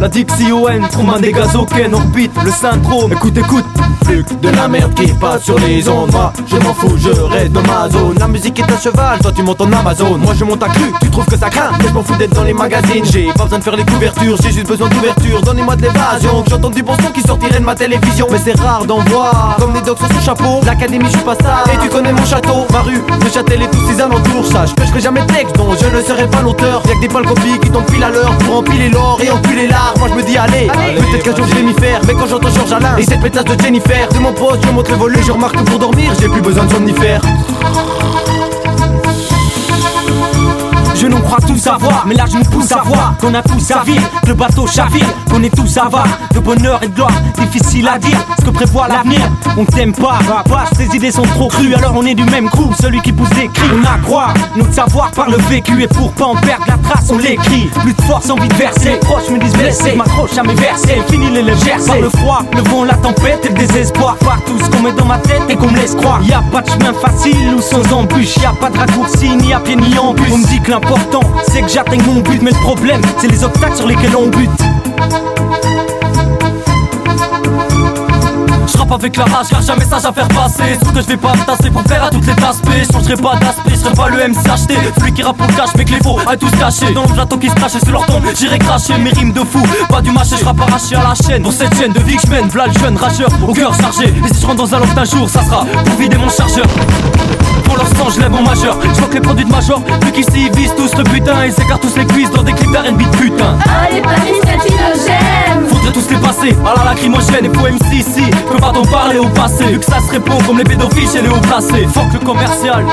La Dixie ON, Truman des Gazoken, orbite, le syndrome. Écoute, écoute. Plus de la merde qui passe sur les ondes. Moi, je m'en fous, je reste dans ma zone. La musique est un cheval, toi tu montes en Amazon. Moi je monte à cru, tu trouves que ça craint. Mais je m'en fous d'être dans les magazines. J'ai pas besoin de faire les couvertures, j'ai juste besoin d'ouverture. Donnez-moi de l'évasion. J'entends du bon son qui sortirait de ma télévision. Mais c'est rare d'en voir. Comme les dogs son chapeau. L'académie, je suis pas ça. Et tu connais mon château, ma rue, le châtel et tous ses alentours. Sache que je ferai jamais de texte dont je ne serai pas l'auteur. Y'a que des copies qui tombent à l'heure pour empiler l'or et enculer l'art. Moi je me dis allez, peut-être qu'un jour je vais m'y faire. Mais quand j'entends Georges Alain et cette pétasse de Jennifer, de mon poste, je montre le volume. Je remarque que pour dormir, j'ai plus besoin de somnifère. Je n'en crois tout savoir, mais là je nous pousse à voir qu'on a tous à vivre, le bateau chavire, qu'on est tous avares de bonheur et de gloire. Difficile à dire ce que prévoit l'avenir. On t'aime pas, pas, tes idées sont trop crues, alors on est du même coup. Celui qui pousse des cris, on a croire notre savoir par le vécu et pour pas en perdre la trace, on l'écrit. Plus de force, envie de verser. Les proches me disent blessé, m'accroche à mes versets. Fini les lèvres Par le froid, le vent, la tempête et le désespoir. Partout ce qu'on met dans ma tête et qu'on me laisse croire. Y a pas de chemin facile ou sans embûche, y a pas de raccourci, ni à pied ni en. On me dit que c'est que j'atteigne mon but, mais le problème, c'est les obstacles sur lesquels on bute. J'rappe avec la rage car j'ai un message à faire passer. Sauf que je vais pas me tasser pour faire à toutes les aspects. Je changerai pas d'aspect, je serai pas le MCHT Celui qui rappe pour le cash mais que les faux à tous cacher Dans le plateau qui se crache sur leur tombe J'irai cracher mes rimes de fou. Pas du marché, j'rappe arraché à la chaîne. Pour cette chaîne de vie que je mène V'là le jeune rageur au cœur chargé. Et si je rentre dans un loft un jour ça sera pour vider mon chargeur l'instant je lève mon majeur Je vois que les produits de major Vu qu'ici ils visent tous le putain Ils s'écartent tous les cuisses dans des clips d'R&B de putain. Allez Paris j'aime Faudrait tous les passer à la lacrymogène Et pour MC ici Peut pas t'en parler au passé. Vu que ça se répond comme les pédophiles chez les hauts placés Fuck le commercial